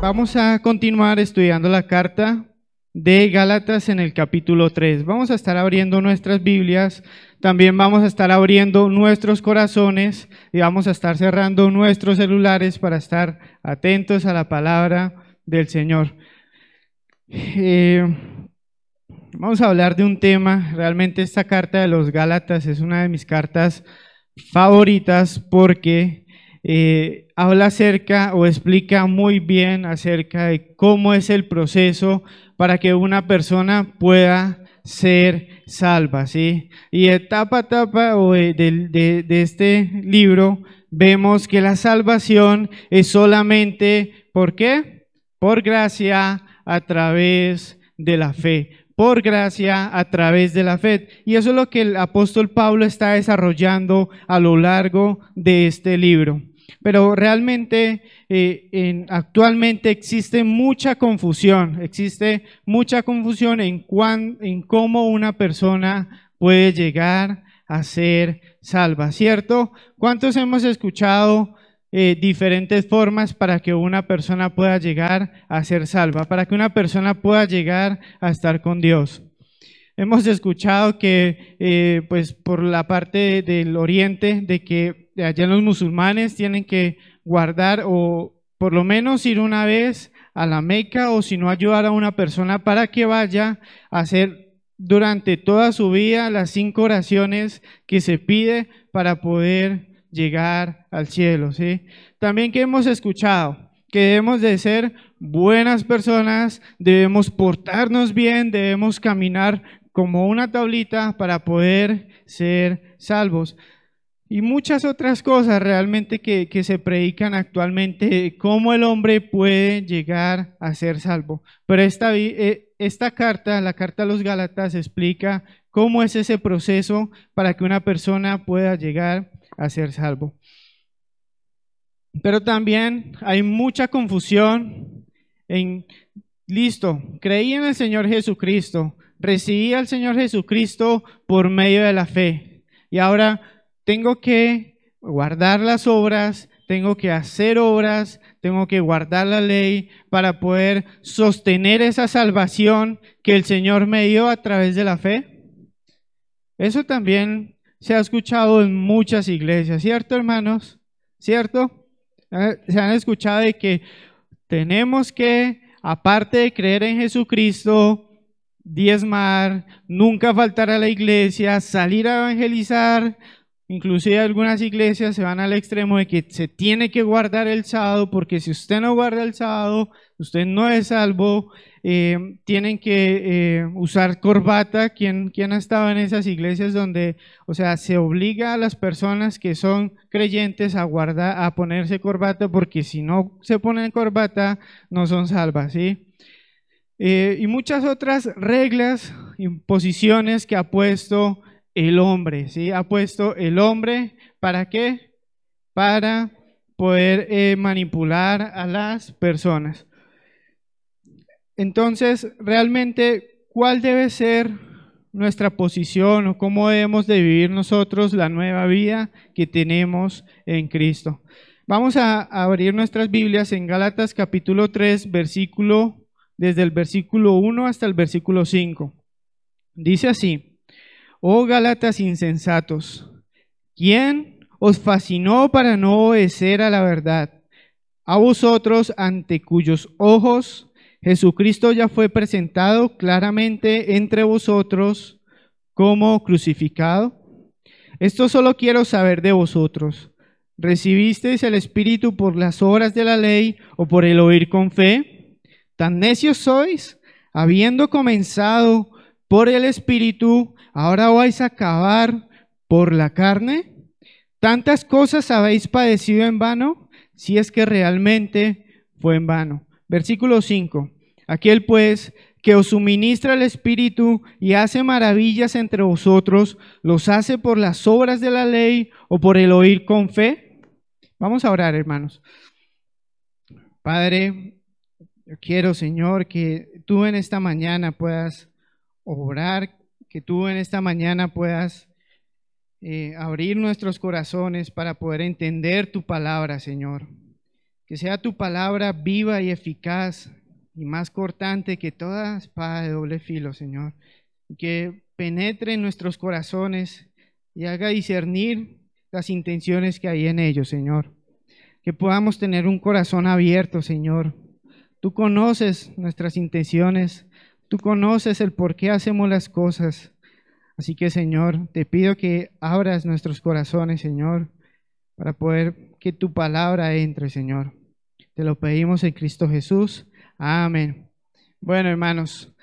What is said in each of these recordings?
Vamos a continuar estudiando la carta de Gálatas en el capítulo 3. Vamos a estar abriendo nuestras Biblias, también vamos a estar abriendo nuestros corazones y vamos a estar cerrando nuestros celulares para estar atentos a la palabra del Señor. Eh, vamos a hablar de un tema, realmente esta carta de los Gálatas es una de mis cartas favoritas porque eh, habla acerca o explica muy bien acerca de cómo es el proceso para que una persona pueda ser salva, ¿sí? Y etapa a etapa de, de, de este libro vemos que la salvación es solamente, ¿por qué? Por gracia a través de la fe por gracia a través de la fe. Y eso es lo que el apóstol Pablo está desarrollando a lo largo de este libro. Pero realmente eh, actualmente existe mucha confusión, existe mucha confusión en, en cómo una persona puede llegar a ser salva, ¿cierto? ¿Cuántos hemos escuchado eh, diferentes formas para que una persona pueda llegar a ser salva, para que una persona pueda llegar a estar con Dios. Hemos escuchado que, eh, pues, por la parte del oriente, de que allá los musulmanes tienen que guardar o por lo menos ir una vez a la Meca o si no ayudar a una persona para que vaya a hacer durante toda su vida las cinco oraciones que se pide para poder llegar al cielo, ¿sí? También que hemos escuchado que debemos de ser buenas personas, debemos portarnos bien, debemos caminar como una tablita para poder ser salvos. Y muchas otras cosas realmente que, que, se predican actualmente, cómo el hombre puede llegar a ser salvo. Pero esta, eh, esta carta, la carta a los Gálatas, explica cómo es ese proceso para que una persona pueda llegar a ser salvo. Pero también hay mucha confusión en, listo, creí en el Señor Jesucristo, recibí al Señor Jesucristo por medio de la fe y ahora tengo que guardar las obras, tengo que hacer obras, tengo que guardar la ley para poder sostener esa salvación que el Señor me dio a través de la fe. Eso también se ha escuchado en muchas iglesias, ¿cierto, hermanos? ¿Cierto? Se han escuchado de que tenemos que, aparte de creer en Jesucristo, diezmar, nunca faltar a la iglesia, salir a evangelizar. Inclusive algunas iglesias se van al extremo de que se tiene que guardar el sábado, porque si usted no guarda el sábado, usted no es salvo. Eh, tienen que eh, usar corbata. ¿Quién, ¿Quién, ha estado en esas iglesias donde, o sea, se obliga a las personas que son creyentes a guardar, a ponerse corbata, porque si no se ponen corbata, no son salvas, ¿sí? Eh, y muchas otras reglas, imposiciones que ha puesto el hombre, ¿sí? Ha puesto el hombre, ¿para qué? Para poder manipular a las personas. Entonces, realmente, ¿cuál debe ser nuestra posición o cómo debemos de vivir nosotros la nueva vida que tenemos en Cristo? Vamos a abrir nuestras Biblias en Gálatas capítulo 3, versículo, desde el versículo 1 hasta el versículo 5. Dice así, oh Gálatas insensatos, ¿quién os fascinó para no obedecer a la verdad? A vosotros ante cuyos ojos Jesucristo ya fue presentado claramente entre vosotros como crucificado. Esto solo quiero saber de vosotros. ¿Recibisteis el Espíritu por las obras de la ley o por el oír con fe? ¿Tan necios sois? Habiendo comenzado por el Espíritu, ahora vais a acabar por la carne. ¿Tantas cosas habéis padecido en vano? Si es que realmente fue en vano. Versículo 5. Aquel pues que os suministra el Espíritu y hace maravillas entre vosotros, ¿los hace por las obras de la ley o por el oír con fe? Vamos a orar, hermanos. Padre, Yo quiero, Señor, que tú en esta mañana puedas obrar, que tú en esta mañana puedas eh, abrir nuestros corazones para poder entender tu palabra, Señor. Que sea tu palabra viva y eficaz y más cortante que toda espada de doble filo, Señor. Que penetre en nuestros corazones y haga discernir las intenciones que hay en ellos, Señor. Que podamos tener un corazón abierto, Señor. Tú conoces nuestras intenciones, tú conoces el por qué hacemos las cosas. Así que Señor, te pido que abras nuestros corazones, Señor, para poder que tu palabra entre, Señor. Te lo pedimos en Cristo Jesús. Amén. Bueno, hermanos,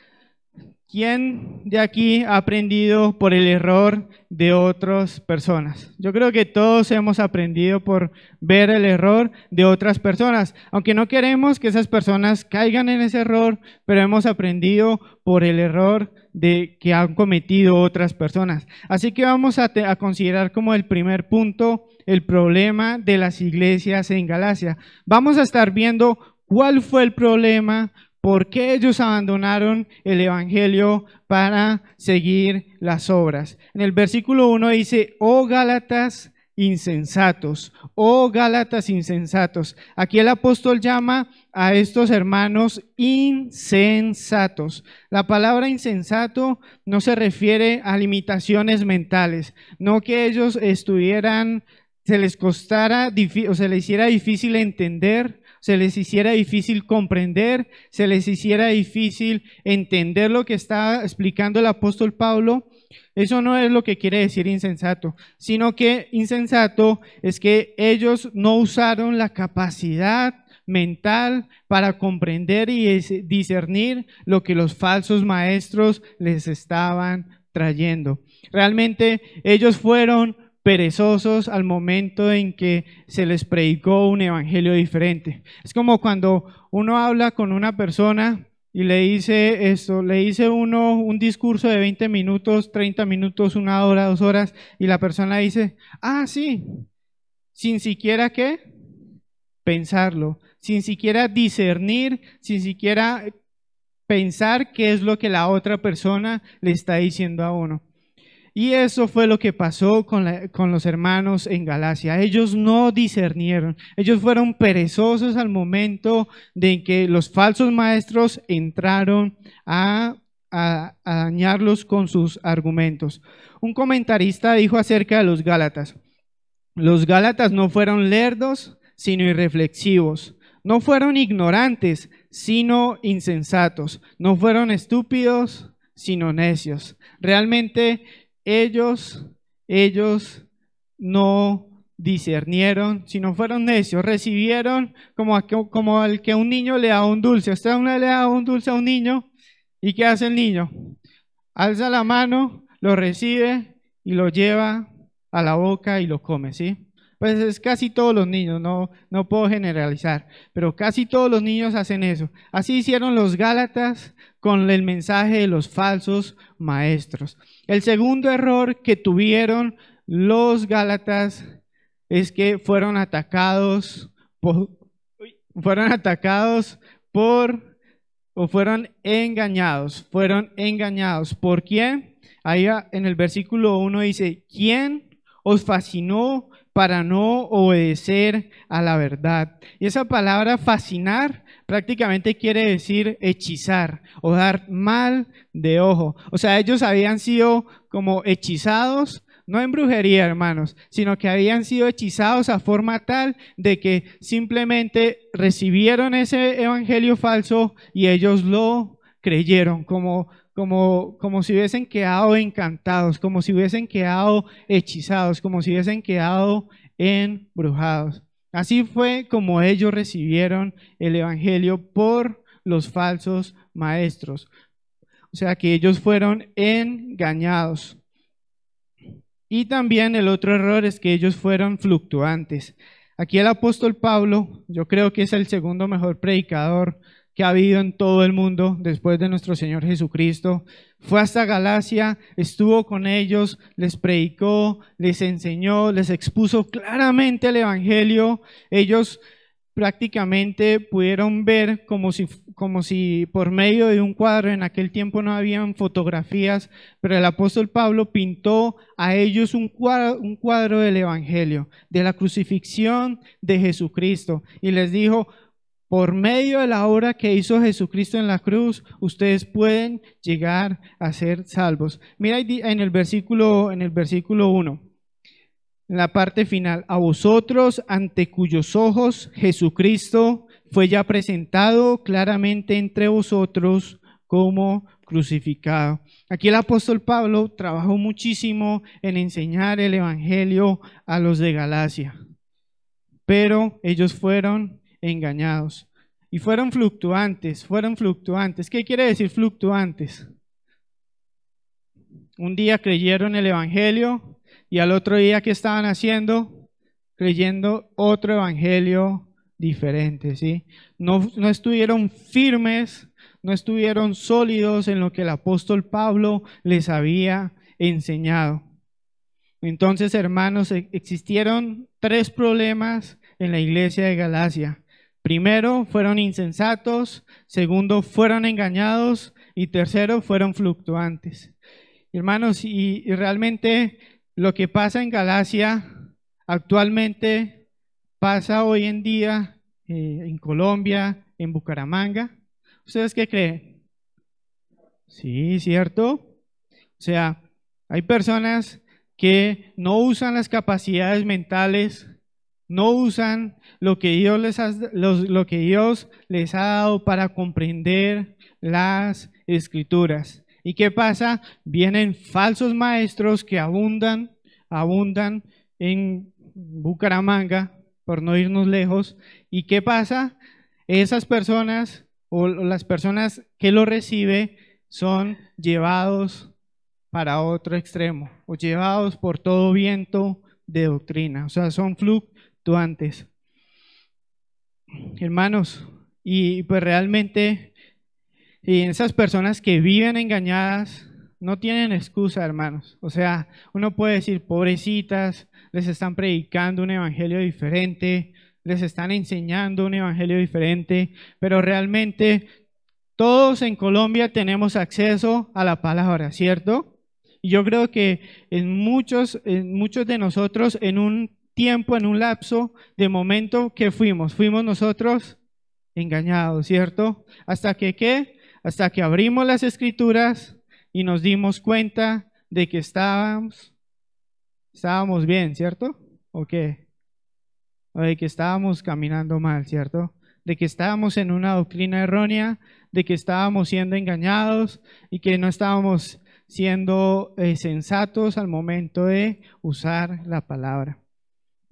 ¿quién de aquí ha aprendido por el error de otras personas? Yo creo que todos hemos aprendido por ver el error de otras personas, aunque no queremos que esas personas caigan en ese error, pero hemos aprendido por el error de que han cometido otras personas. Así que vamos a, a, considerar como el primer punto el problema de las iglesias en Galacia. Vamos a estar viendo cuál fue el problema, por qué ellos abandonaron el Evangelio para seguir las obras. En el versículo 1 dice, oh Gálatas insensatos, oh Gálatas insensatos. Aquí el apóstol llama a estos hermanos insensatos. La palabra insensato no se refiere a limitaciones mentales, no que ellos estuvieran, se les costara o se les hiciera difícil entender, se les hiciera difícil comprender, se les hiciera difícil entender lo que está explicando el apóstol Pablo, eso no es lo que quiere decir insensato, sino que insensato es que ellos no usaron la capacidad mental para comprender y discernir lo que los falsos maestros les estaban trayendo. Realmente ellos fueron perezosos al momento en que se les predicó un evangelio diferente. Es como cuando uno habla con una persona y le dice esto, le dice uno un discurso de 20 minutos, 30 minutos, una hora, dos horas, y la persona dice, ah, sí, sin siquiera qué, pensarlo, sin siquiera discernir, sin siquiera pensar qué es lo que la otra persona le está diciendo a uno. Y eso fue lo que pasó con, los hermanos en Galacia. Ellos no discernieron, ellos fueron perezosos al momento de que los falsos maestros entraron a, a dañarlos con sus argumentos. Un comentarista dijo acerca de los Gálatas, los Gálatas no fueron lerdos, sino irreflexivos. No fueron ignorantes, sino insensatos. No fueron estúpidos, sino necios. Realmente ellos, ellos no discernieron, sino fueron necios, recibieron como, al que un niño le da un dulce. Usted una le da un dulce a un niño y ¿qué hace el niño? Alza la mano, lo recibe y lo lleva a la boca y lo come, ¿sí? Pues es casi todos los niños, no, no puedo generalizar, pero casi todos los niños hacen eso. Así hicieron los Gálatas con el mensaje de los falsos maestros. El segundo error que tuvieron los Gálatas es que fueron atacados por, fueron atacados por o fueron engañados, fueron engañados. ¿Por quién? Ahí en el versículo 1 dice, ¿quién os fascinó para no obedecer a la verdad? Y esa palabra fascinar prácticamente quiere decir hechizar o dar mal de ojo. O sea, ellos habían sido como hechizados, no en brujería, hermanos, sino que habían sido hechizados a forma tal de que simplemente recibieron ese evangelio falso y ellos lo creyeron como como, como si hubiesen quedado encantados, como si hubiesen quedado hechizados, como si hubiesen quedado embrujados. Así fue como ellos recibieron el Evangelio por los falsos maestros. O sea que ellos fueron engañados. Y también el otro error es que ellos fueron fluctuantes. Aquí el apóstol Pablo, yo creo que es el segundo mejor predicador que ha habido en todo el mundo después de nuestro Señor Jesucristo. Fue hasta Galacia, estuvo con ellos, les predicó, les enseñó, les expuso claramente el Evangelio. Ellos prácticamente pudieron ver como si, como si por medio de un cuadro, en aquel tiempo no habían fotografías, pero el apóstol Pablo pintó a ellos un cuadro, un cuadro del Evangelio, de la crucifixión de Jesucristo, y les dijo, por medio de la obra que hizo Jesucristo en la cruz, ustedes pueden llegar a ser salvos. Mira en el versículo, en el versículo 1 en la parte final, a vosotros ante cuyos ojos Jesucristo fue ya presentado claramente entre vosotros como crucificado. Aquí el apóstol Pablo trabajó muchísimo en enseñar el Evangelio a los de Galacia, pero ellos fueron engañados y fueron fluctuantes, fueron fluctuantes. ¿Qué quiere decir fluctuantes? Un día creyeron el Evangelio, y al otro día, ¿qué estaban haciendo? Creyendo otro evangelio diferente, ¿sí? No, no estuvieron firmes, no estuvieron sólidos en lo que el apóstol Pablo les había enseñado. Entonces, hermanos, e, existieron tres problemas en la iglesia de Galacia. Primero, fueron insensatos. Segundo, fueron engañados. Y tercero, fueron fluctuantes. Hermanos, y, realmente lo que pasa en Galacia actualmente pasa hoy en día eh, en Colombia, en Bucaramanga. ¿Ustedes qué creen? Sí, cierto. O sea, hay personas que no usan las capacidades mentales, no usan lo que Dios les ha, dado para comprender las escrituras. ¿Y qué pasa? Vienen falsos maestros que abundan, abundan en Bucaramanga, por no irnos lejos. ¿Y qué pasa? Esas personas o las personas que lo reciben son llevados para otro extremo o llevados por todo viento de doctrina. O sea, son fluctuantes. Hermanos, y pues realmente esas personas que viven engañadas no tienen excusa, hermanos. O sea, uno puede decir, pobrecitas, les están predicando un evangelio diferente, les están enseñando un evangelio diferente, pero realmente todos en Colombia tenemos acceso a la palabra, ¿cierto? Y yo creo que en muchos, en muchos de nosotros, en un tiempo, en un lapso de momento que fuimos, fuimos nosotros engañados, ¿cierto? Hasta que, ¿qué? hasta que abrimos las escrituras y nos dimos cuenta de que estábamos, estábamos bien, ¿cierto? ¿O qué? O de que estábamos caminando mal, ¿cierto? De que estábamos en una doctrina errónea, de que estábamos siendo engañados y que no estábamos siendo eh, sensatos al momento de usar la palabra.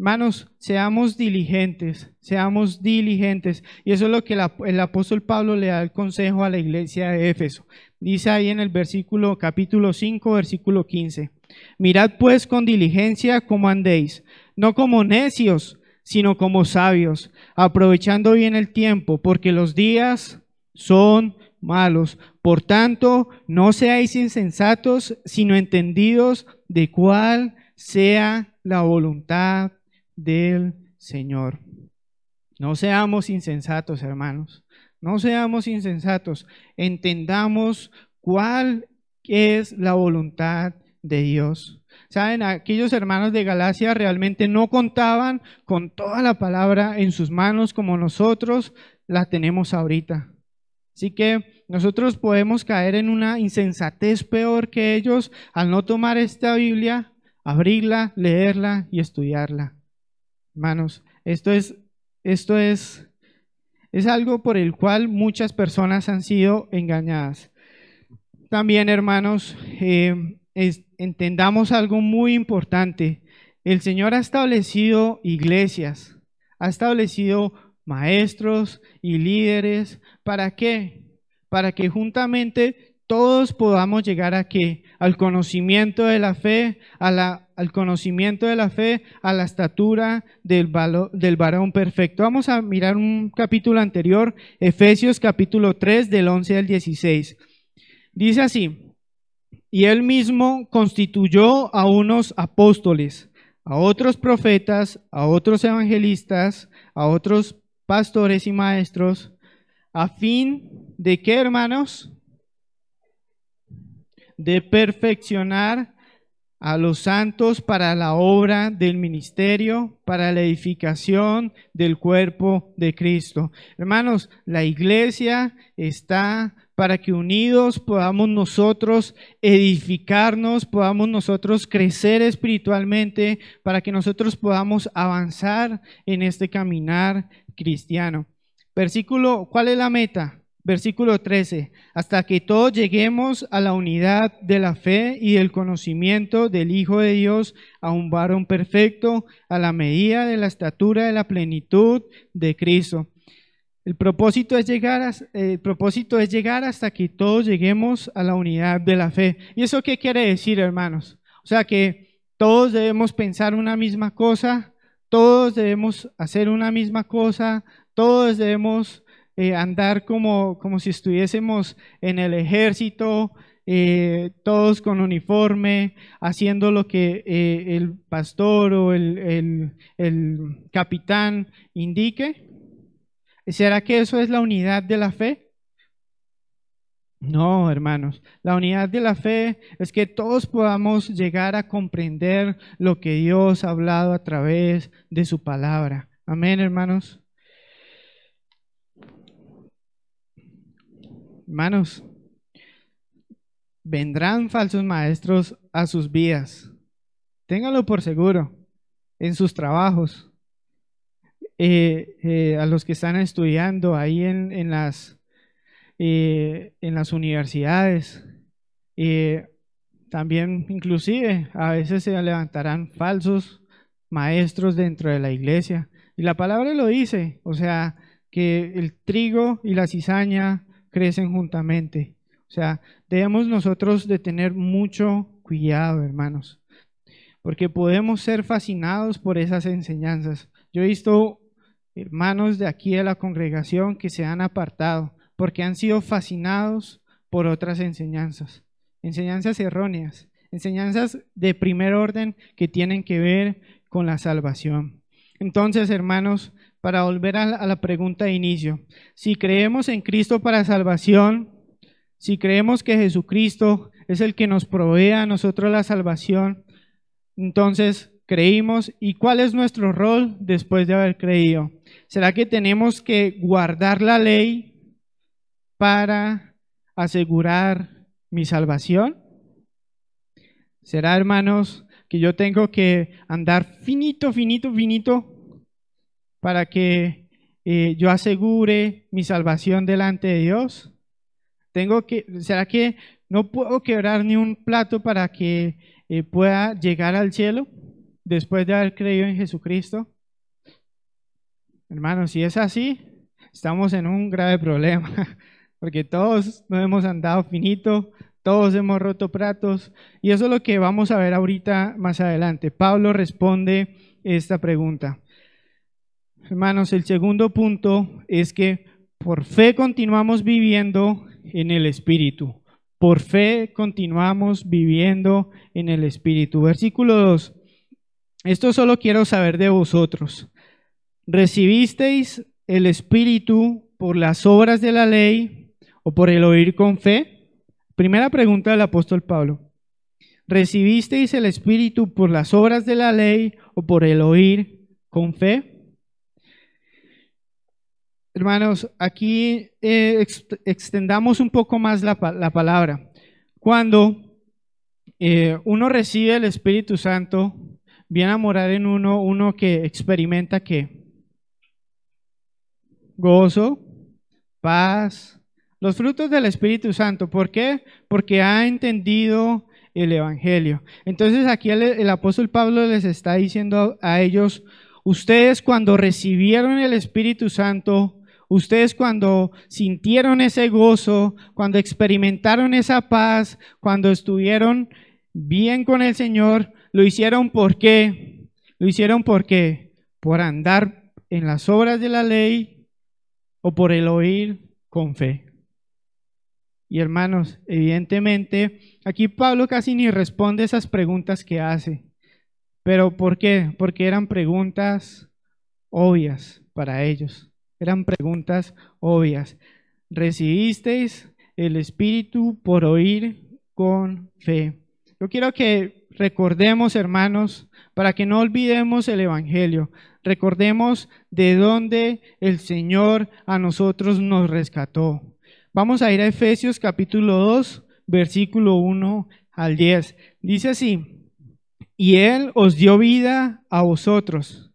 Hermanos, seamos diligentes, seamos diligentes. Y eso es lo que el apóstol Pablo le da el consejo a la iglesia de Éfeso. Dice ahí en el versículo capítulo 5, versículo 15. Mirad pues con diligencia cómo andéis, no como necios, sino como sabios, aprovechando bien el tiempo, porque los días son malos. Por tanto, no seáis insensatos, sino entendidos de cuál sea la voluntad del Señor. No seamos insensatos, hermanos. No seamos insensatos. Entendamos cuál es la voluntad de Dios. Saben, aquellos hermanos de Galacia realmente no contaban con toda la palabra en sus manos como nosotros la tenemos ahorita. Así que nosotros podemos caer en una insensatez peor que ellos al no tomar esta Biblia, abrirla, leerla y estudiarla. Hermanos, esto es, esto es, es algo por el cual muchas personas han sido engañadas. También, hermanos, eh, entendamos algo muy importante. El Señor ha establecido iglesias, ha establecido maestros y líderes. ¿Para qué? Para que juntamente todos podamos llegar a? Al conocimiento de la fe, a la al conocimiento de la fe, a la estatura del, varón perfecto. Vamos a mirar un capítulo anterior, Efesios capítulo 3 del 11 al 16. Dice así, y él mismo constituyó a unos apóstoles, a otros profetas, a otros evangelistas, a otros pastores y maestros, a fin de que, hermanos, de perfeccionar a los santos para la obra del ministerio, para la edificación del cuerpo de Cristo. Hermanos, la iglesia está para que unidos podamos nosotros edificarnos, podamos nosotros crecer espiritualmente, para que nosotros podamos avanzar en este caminar cristiano. Versículo, ¿cuál es la meta? Versículo 13, hasta que todos lleguemos a la unidad de la fe y del conocimiento del Hijo de Dios, a un varón perfecto, a la medida de la estatura de la plenitud de Cristo. El propósito es llegar, el propósito es llegar hasta que todos lleguemos a la unidad de la fe. ¿Y eso qué quiere decir, hermanos? O sea que todos debemos pensar una misma cosa, todos debemos hacer una misma cosa, todos debemos eh, andar como, como si estuviésemos en el ejército, eh, todos con uniforme, haciendo lo que eh, el pastor o el, el capitán indique. ¿Será que eso es la unidad de la fe? No, hermanos. La unidad de la fe es que todos podamos llegar a comprender lo que Dios ha hablado a través de su palabra. Amén, hermanos. Hermanos, vendrán falsos maestros a sus vidas. Ténganlo por seguro en sus trabajos, eh, eh, a los que están estudiando ahí en, las, eh, en las universidades. también inclusive a veces se levantarán falsos maestros dentro de la iglesia. Y la palabra lo dice, o sea, que el trigo y la cizaña crecen juntamente. O sea, debemos nosotros de tener mucho cuidado, hermanos, porque podemos ser fascinados por esas enseñanzas. Yo he visto hermanos de aquí de la congregación que se han apartado porque han sido fascinados por otras enseñanzas, enseñanzas erróneas, enseñanzas de primer orden que tienen que ver con la salvación. Entonces, hermanos, para volver a la, pregunta de inicio, si creemos en Cristo para salvación, si creemos que Jesucristo es el que nos provee a nosotros la salvación, entonces creímos y cuál es nuestro rol después de haber creído. ¿Será que tenemos que guardar la ley para asegurar mi salvación? ¿Será, hermanos, que yo tengo que andar finito, finito, finito para que eh, yo asegure mi salvación delante de Dios? Tengo que, ¿Será que no puedo quebrar ni un plato para que eh, pueda llegar al cielo? después de haber creído en Jesucristo? Hermanos, si es así, estamos en un grave problema, porque todos nos hemos andado finito, todos hemos roto pratos, y eso es lo que vamos a ver ahorita más adelante. Pablo responde esta pregunta. Hermanos, el segundo punto es que por fe continuamos viviendo en el Espíritu. Por fe continuamos viviendo en el Espíritu. Versículo 2. Esto solo quiero saber de vosotros. ¿Recibisteis el Espíritu por las obras de la ley o por el oír con fe? Primera pregunta del apóstol Pablo. ¿Recibisteis el Espíritu por las obras de la ley o por el oír con fe? Hermanos, aquí eh, extendamos un poco más la, palabra. Cuando eh, uno recibe el Espíritu Santo, viene a morar en uno, uno que experimenta que gozo, paz, los frutos del Espíritu Santo. ¿Por qué? Porque ha entendido el Evangelio. Entonces aquí el, apóstol Pablo les está diciendo a ellos, ustedes cuando recibieron el Espíritu Santo, ustedes cuando sintieron ese gozo, cuando experimentaron esa paz, cuando estuvieron bien con el Señor, lo hicieron por qué? Lo hicieron porque por andar en las obras de la ley o por el oír con fe. Y hermanos, evidentemente, aquí Pablo casi ni responde esas preguntas que hace. ¿Pero por qué? Porque eran preguntas obvias para ellos. Eran preguntas obvias. ¿Recibisteis el Espíritu por oír con fe? Yo quiero que recordemos, hermanos, para que no olvidemos el Evangelio. Recordemos de dónde el Señor a nosotros nos rescató. Vamos a ir a Efesios capítulo 2, versículo 1 al 10. Dice así, y Él os dio vida a vosotros.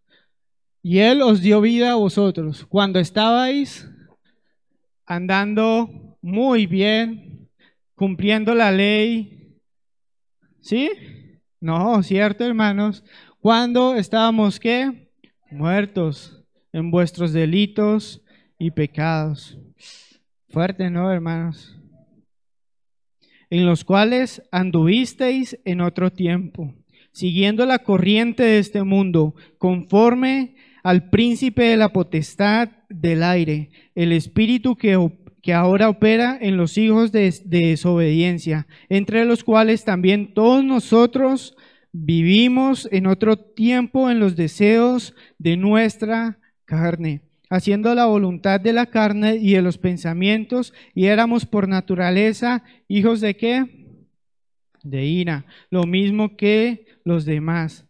Y Él os dio vida a vosotros cuando estabais andando muy bien, cumpliendo la ley. ¿Sí? No, ¿cierto, hermanos? Cuando estábamos, ¿qué? Muertos en vuestros delitos y pecados. Fuerte, ¿no, hermanos? En los cuales anduvisteis en otro tiempo, siguiendo la corriente de este mundo, conforme al príncipe de la potestad del aire, el espíritu que, que ahora opera en los hijos de, de desobediencia, entre los cuales también todos nosotros vivimos en otro tiempo en los deseos de nuestra carne haciendo la voluntad de la carne y de los pensamientos, y éramos por naturaleza hijos de qué? De ira, lo mismo que los demás.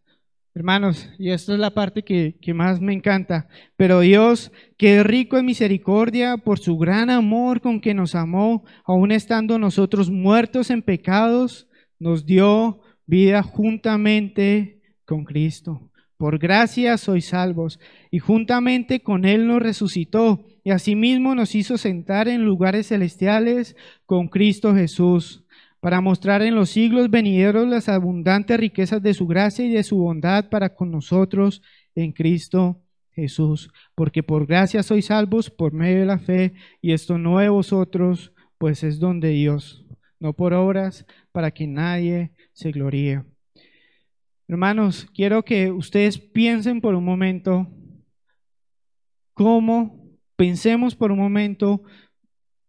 Hermanos, y esta es la parte que, que, más me encanta, pero Dios, que es rico en misericordia por su gran amor con que nos amó, aun estando nosotros muertos en pecados, nos dio vida juntamente con Cristo. Por gracia sois salvos, y juntamente con Él nos resucitó, y asimismo nos hizo sentar en lugares celestiales con Cristo Jesús, para mostrar en los siglos venideros las abundantes riquezas de su gracia y de su bondad para con nosotros en Cristo Jesús. Porque por gracia sois salvos por medio de la fe, y esto no de vosotros, pues es don de Dios, no por obras, para que nadie se gloríe. Hermanos, quiero que ustedes piensen por un momento cómo, pensemos por un momento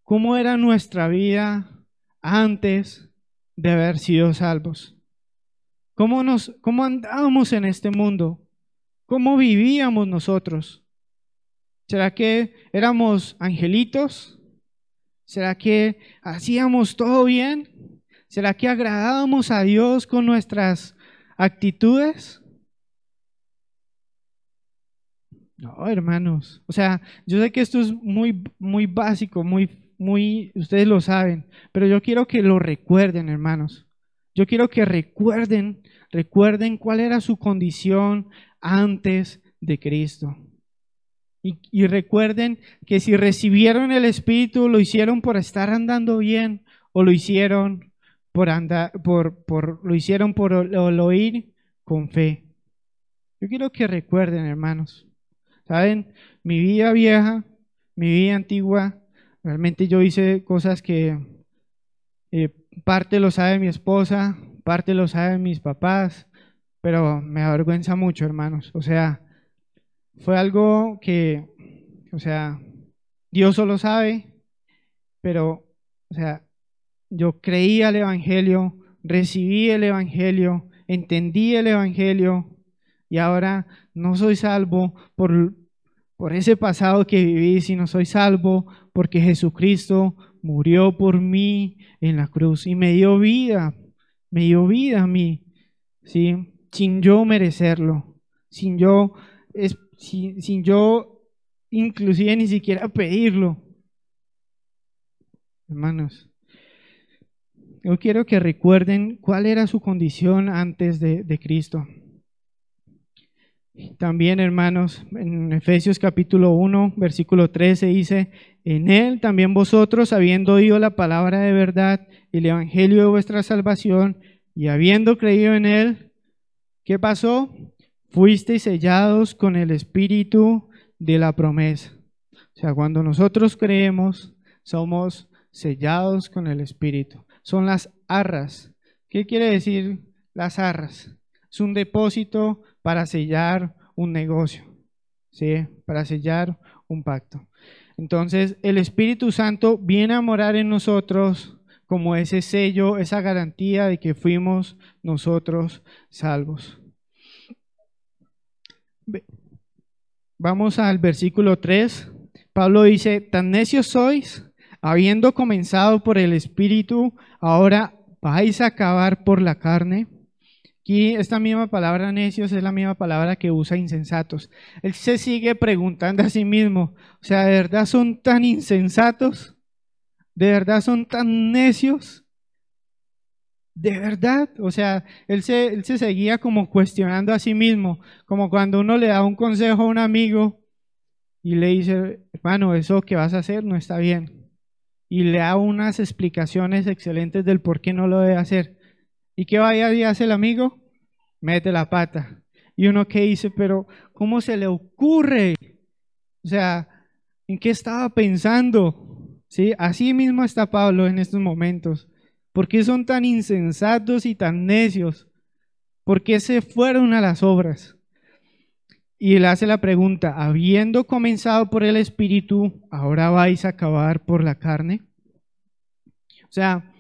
cómo era nuestra vida antes de haber sido salvos. ¿Cómo, nos, cómo andábamos en este mundo? ¿Cómo vivíamos nosotros? ¿Será que éramos angelitos? ¿Será que hacíamos todo bien? ¿Será que agradábamos a Dios con nuestras actitudes. No, hermanos. O sea, yo sé que esto es muy, muy básico, muy, muy, ustedes lo saben, pero yo quiero que lo recuerden, hermanos. Yo quiero que recuerden, recuerden cuál era su condición antes de Cristo. Y, y, recuerden que si recibieron el Espíritu, lo hicieron por estar andando bien o lo hicieron por andar, por, por, lo hicieron por oír con fe. Yo quiero que recuerden, hermanos, ¿saben? Mi vida vieja, mi vida antigua, realmente yo hice cosas que eh, parte lo sabe mi esposa, parte lo saben mis papás, pero me avergüenza mucho, hermanos. O sea, fue algo que, o sea, Dios solo sabe, pero, o sea, yo creí al Evangelio, recibí el Evangelio, entendí el Evangelio y ahora no soy salvo por, por ese pasado que viví, sino soy salvo porque Jesucristo murió por mí en la cruz y me dio vida, me dio vida a mí, ¿sí? sin yo merecerlo, sin yo, sin, sin yo inclusive ni siquiera pedirlo. Hermanos, yo quiero que recuerden cuál era su condición antes de, Cristo. También, hermanos, en Efesios capítulo 1, versículo 13 dice, en él también vosotros, habiendo oído la palabra de verdad, el evangelio de vuestra salvación, y habiendo creído en él, ¿qué pasó? Fuisteis sellados con el espíritu de la promesa. O sea, cuando nosotros creemos, somos sellados con el espíritu son las arras. ¿Qué quiere decir las arras? Es un depósito para sellar un negocio, ¿sí? para sellar un pacto. Entonces, el Espíritu Santo viene a morar en nosotros como ese sello, esa garantía de que fuimos nosotros salvos. Vamos al versículo 3 Pablo dice, tan necios sois, habiendo comenzado por el Espíritu, ahora vais a acabar por la carne. Aquí esta misma palabra necios es la misma palabra que usa insensatos. Él se sigue preguntando a sí mismo, o sea, ¿de verdad son tan insensatos? ¿De verdad son tan necios? ¿De verdad? O sea, él se, él se seguía como cuestionando a sí mismo, como cuando uno le da un consejo a un amigo y le dice, hermano, eso que vas a hacer no está bien. Y le da unas explicaciones excelentes del por qué no lo debe hacer. ¿Y qué vaya y hace el amigo? Mete la pata. Y uno que dice, pero ¿cómo se le ocurre? O sea, ¿en qué estaba pensando? ¿Sí? Así mismo está Pablo en estos momentos. ¿Por qué son tan insensatos y tan necios? ¿Por qué se fueron a las obras? Y él hace la pregunta, habiendo comenzado por el Espíritu, ¿ahora vais a acabar por la carne? O sea,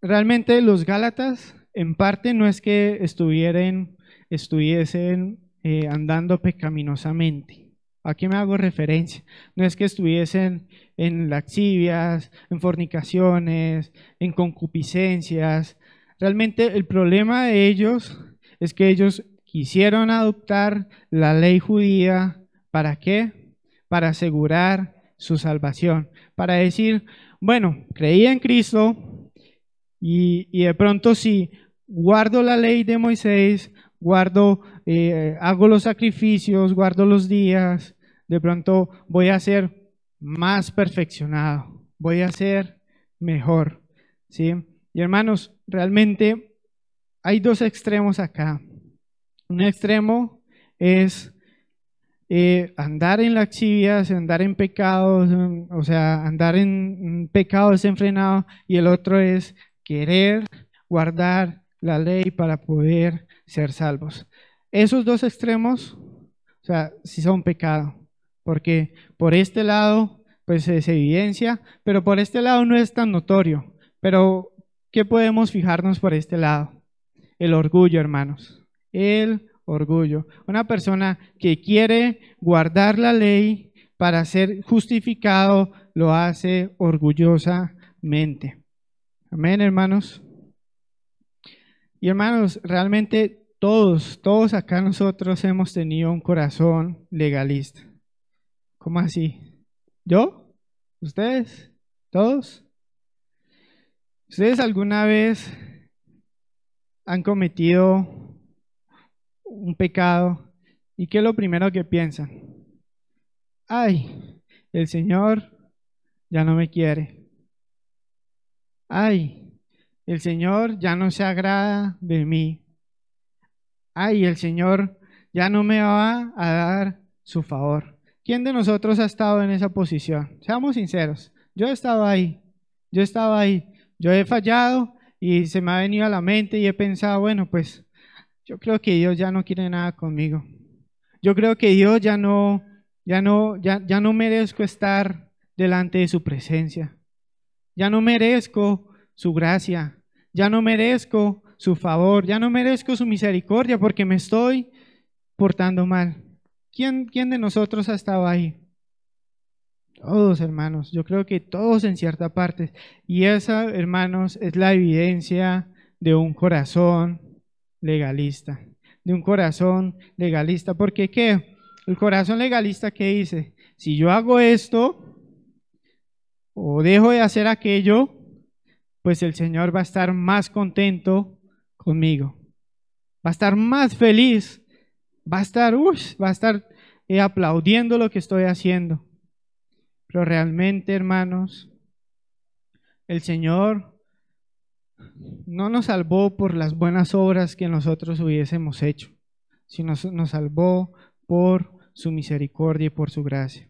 realmente los Gálatas en parte no es que estuvieran, estuviesen eh, andando pecaminosamente. ¿A qué me hago referencia? No es que estuviesen en laxivias, en fornicaciones, en concupiscencias. Realmente el problema de ellos es que ellos quisieron adoptar la ley judía, ¿para qué? Para asegurar su salvación, para decir, bueno, creí en Cristo y, de pronto si guardo la ley de Moisés, guardo, eh, hago los sacrificios, guardo los días, de pronto voy a ser más perfeccionado, voy a ser mejor, ¿sí? Y hermanos, realmente hay dos extremos acá. Un extremo es eh, andar en laxivias, andar en pecados, o sea, andar en pecado desenfrenado, y el otro es querer guardar la ley para poder ser salvos. Esos dos extremos, o sea, si son pecado, porque por este lado, pues se evidencia, pero por este lado no es tan notorio. Pero, ¿qué podemos fijarnos por este lado? El orgullo, hermanos el orgullo. Una persona que quiere guardar la ley para ser justificado lo hace orgullosamente. Amén, hermanos. Y hermanos, realmente todos, todos acá nosotros hemos tenido un corazón legalista. ¿Cómo así? ¿Yo? ¿Ustedes? ¿Todos? ¿Ustedes alguna vez han cometido un pecado, ¿y qué es lo primero que piensan? Ay, el Señor ya no me quiere. Ay, el Señor ya no se agrada de mí. Ay, el Señor ya no me va a dar su favor. ¿Quién de nosotros ha estado en esa posición? Seamos sinceros. Yo he estado ahí. Yo he estado ahí. Yo he fallado y se me ha venido a la mente y he pensado, bueno, pues yo creo que Dios ya no quiere nada conmigo. Yo creo que Dios ya no, ya no, ya, ya no merezco estar delante de su presencia. Ya no merezco su gracia. Ya no merezco su favor. Ya no merezco su misericordia porque me estoy portando mal. ¿Quién, quién de nosotros ha estado ahí? Todos, hermanos. Yo creo que todos en cierta parte. Y esa, hermanos, es la evidencia de un corazón legalista, de un corazón legalista. Porque qué? El corazón legalista que dice, si yo hago esto o dejo de hacer aquello, pues el Señor va a estar más contento conmigo. Va a estar más feliz. Va a estar, va a estar eh, aplaudiendo lo que estoy haciendo. Pero realmente, hermanos, el Señor no nos salvó por las buenas obras que nosotros hubiésemos hecho, sino nos salvó por su misericordia y por su gracia.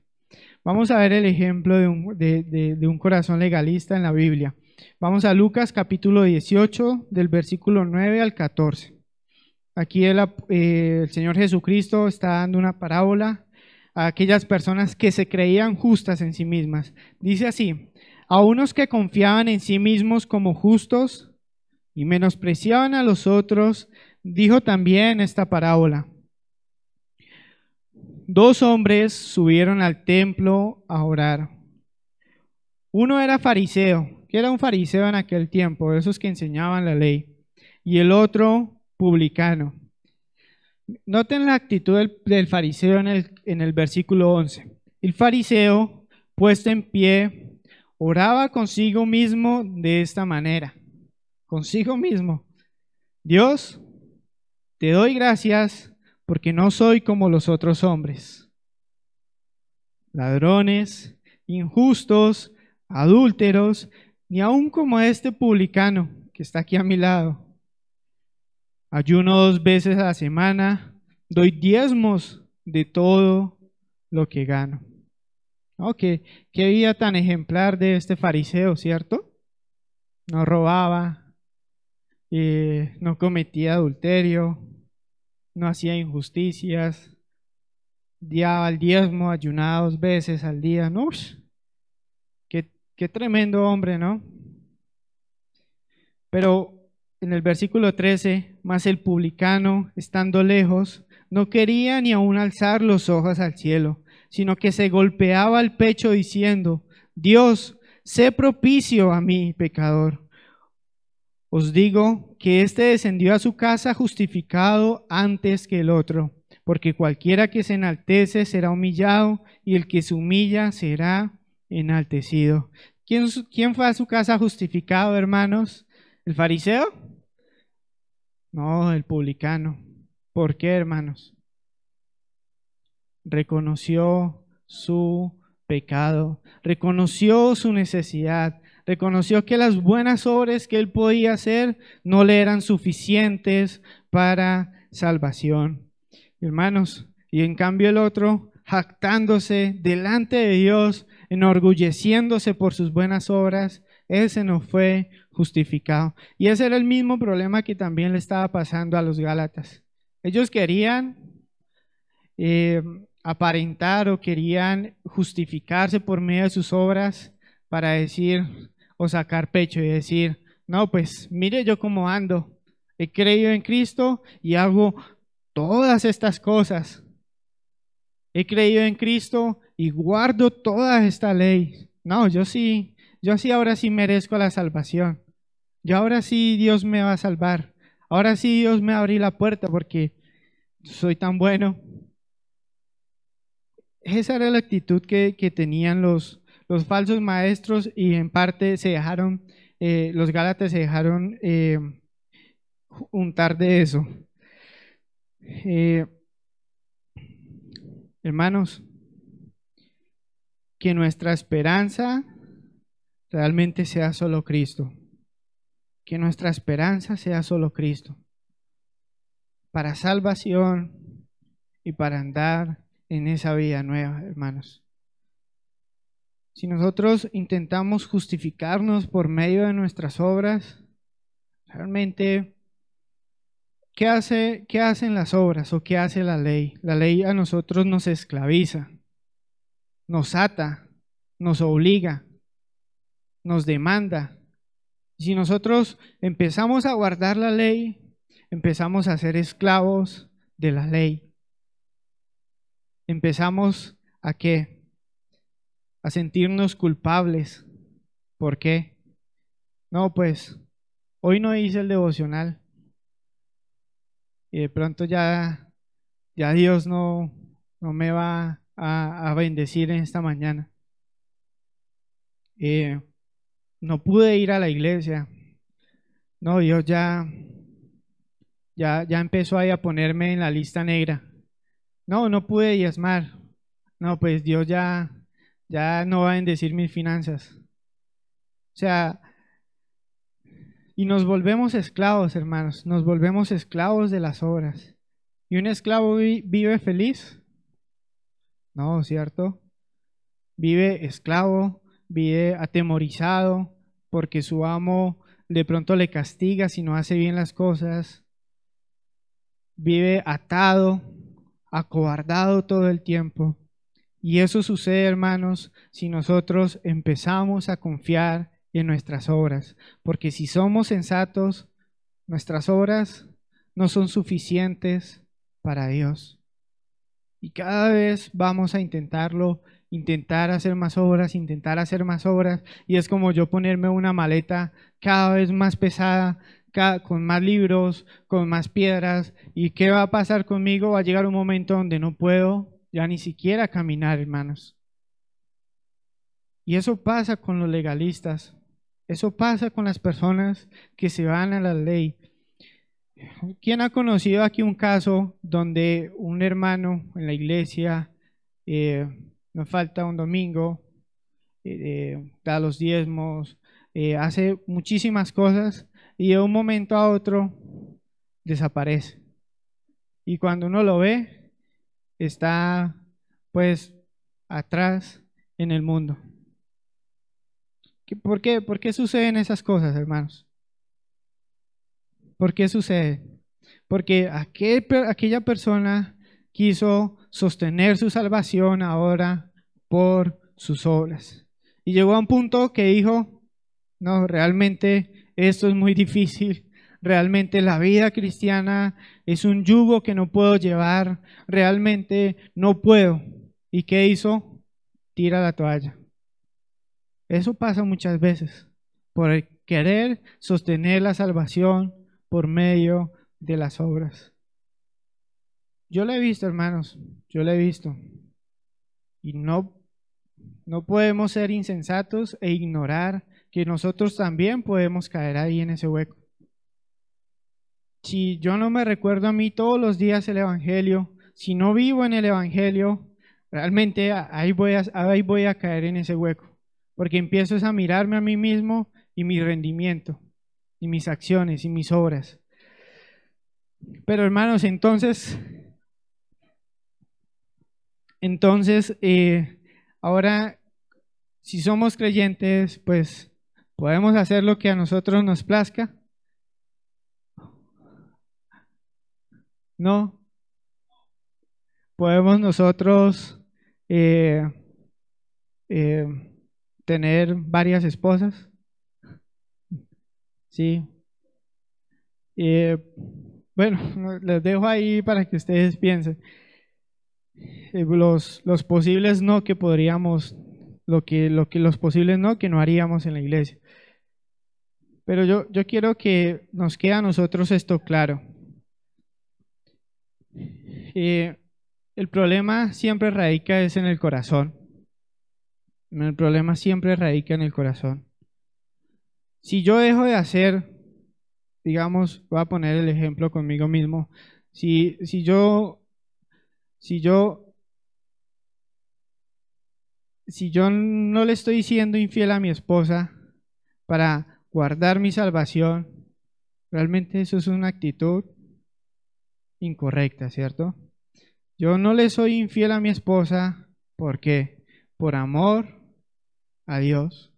Vamos a ver el ejemplo de un, corazón legalista en la Biblia. Vamos a Lucas capítulo 18, del versículo 9 al 14. Aquí eh, el Señor Jesucristo está dando una parábola a aquellas personas que se creían justas en sí mismas. Dice así, a unos que confiaban en sí mismos como justos y menospreciaban a los otros, dijo también esta parábola. dos hombres subieron al templo a orar. Uno era fariseo, que era un fariseo en aquel tiempo, esos que enseñaban la ley, y el otro publicano. Noten la actitud del, fariseo en el, en el versículo 11. El fariseo, puesto en pie, oraba consigo mismo de esta manera, consigo mismo. Dios, te doy gracias porque no soy como los otros hombres, ladrones, injustos, adúlteros, ni aun como este publicano que está aquí a mi lado. Ayuno dos veces a la semana, doy diezmos de todo lo que gano. Qué, vida tan ejemplar de este fariseo, ¿cierto? No robaba, eh, no cometía adulterio, no hacía injusticias, diaba el diezmo, ayunaba dos veces al día. ¿no? qué, qué tremendo hombre, ¿no? Pero en el versículo 13, más el publicano, estando lejos, no quería ni aun alzar los ojos al cielo, sino que se golpeaba el pecho diciendo, Dios, sé propicio a mí, pecador. Os digo que éste descendió a su casa justificado antes que el otro, porque cualquiera que se enaltece será humillado y el que se humilla será enaltecido. ¿Quién, quién fue a su casa justificado, hermanos? ¿El fariseo? No, el publicano. ¿Por qué, hermanos? Reconoció su pecado, reconoció su necesidad, reconoció que las buenas obras que él podía hacer no le eran suficientes para salvación. Hermanos, y en cambio el otro, jactándose delante de Dios, enorgulleciéndose por sus buenas obras, ese no fue justificado. Y ese era el mismo problema que también le estaba pasando a los Gálatas. Ellos querían eh, aparentar o querían justificarse por medio de sus obras para decir, o sacar pecho y decir, no, pues mire yo cómo ando, he creído en Cristo y hago todas estas cosas. He creído en Cristo y guardo toda esta ley. No, yo sí, yo sí ahora sí merezco la salvación. Yo ahora sí Dios me va a salvar. Ahora sí Dios me va a abrir la puerta porque soy tan bueno. Esa era la actitud que, que tenían los, los falsos maestros y en parte se dejaron, eh, los gálatas se dejaron eh, untar de eso. Eh, hermanos, que nuestra esperanza realmente sea solo Cristo. Que nuestra esperanza sea solo Cristo. Para salvación y para andar en esa vida nueva, hermanos. Si nosotros intentamos justificarnos por medio de nuestras obras, realmente, ¿qué, hace, ¿qué hacen las obras o qué hace la ley? La ley a nosotros nos esclaviza, nos ata, nos obliga, nos demanda. Si nosotros empezamos a guardar la ley, empezamos a ser esclavos de la ley. Empezamos a qué? a sentirnos culpables. ¿Por qué? No, pues hoy no hice el devocional. Y de pronto ya, ya Dios no, no me va a, bendecir en esta mañana. Eh, no pude ir a la iglesia. No, Dios ya, ya, ya empezó ahí a ponerme en la lista negra. No, no pude diezmar. No, pues Dios ya, ya no va a bendecir mis finanzas. O sea, y nos volvemos esclavos, hermanos, nos volvemos esclavos de las obras. ¿Y un esclavo vive feliz? No, ¿cierto? Vive esclavo, vive atemorizado porque su amo de pronto le castiga si no hace bien las cosas. Vive atado, acobardado todo el tiempo. Y eso sucede, hermanos, si nosotros empezamos a confiar en nuestras obras. Porque si somos sensatos, nuestras obras no son suficientes para Dios. Y cada vez vamos a intentarlo, intentar hacer más obras, intentar hacer más obras. Y es como yo ponerme una maleta cada vez más pesada, con más libros, con más piedras. ¿Y qué va a pasar conmigo? Va a llegar un momento donde no puedo ya ni siquiera caminar, hermanos. Y eso pasa con los legalistas. Eso pasa con las personas que se van a la ley. ¿Quién ha conocido aquí un caso donde un hermano en la iglesia eh, nos falta un domingo, eh, da los diezmos, eh, hace muchísimas cosas y de un momento a otro desaparece? Y cuando uno lo ve, está pues atrás en el mundo. ¿Por qué? ¿Por qué suceden esas cosas, hermanos? ¿Por qué sucede? Porque aquella persona quiso sostener su salvación ahora por sus obras. Y llegó a un punto que dijo, no, realmente esto es muy difícil, realmente la vida cristiana es un yugo que no puedo llevar, realmente no puedo. ¿Y qué hizo? Tira la toalla. Eso pasa muchas veces, por querer sostener la salvación por medio de las obras. Yo lo he visto, hermanos, yo lo he visto. Y no, no podemos ser insensatos e ignorar que nosotros también podemos caer ahí en ese hueco. Si yo no me recuerdo a mí todos los días el Evangelio, si no vivo en el Evangelio, realmente ahí voy a, ahí voy a caer en ese hueco porque empiezo a mirarme a mí mismo y mi rendimiento, y mis acciones, y mis obras. Pero hermanos, entonces, entonces, eh, ahora, si somos creyentes, pues podemos hacer lo que a nosotros nos plazca. No. Podemos nosotros eh, eh, tener varias esposas. Sí. Eh, bueno, les dejo ahí para que ustedes piensen. Eh, los, los posibles no que podríamos, lo que, lo que los posibles no que no haríamos en la iglesia. Pero yo, yo quiero que nos quede a nosotros esto claro. Eh, el problema siempre radica es en el corazón. El problema siempre radica en el corazón. Si yo dejo de hacer, digamos, voy a poner el ejemplo conmigo mismo, si, si yo, si yo, si yo no le estoy siendo infiel a mi esposa para guardar mi salvación, realmente eso es una actitud incorrecta, ¿cierto? Yo no le soy infiel a mi esposa, ¿por qué? Por amor a Dios,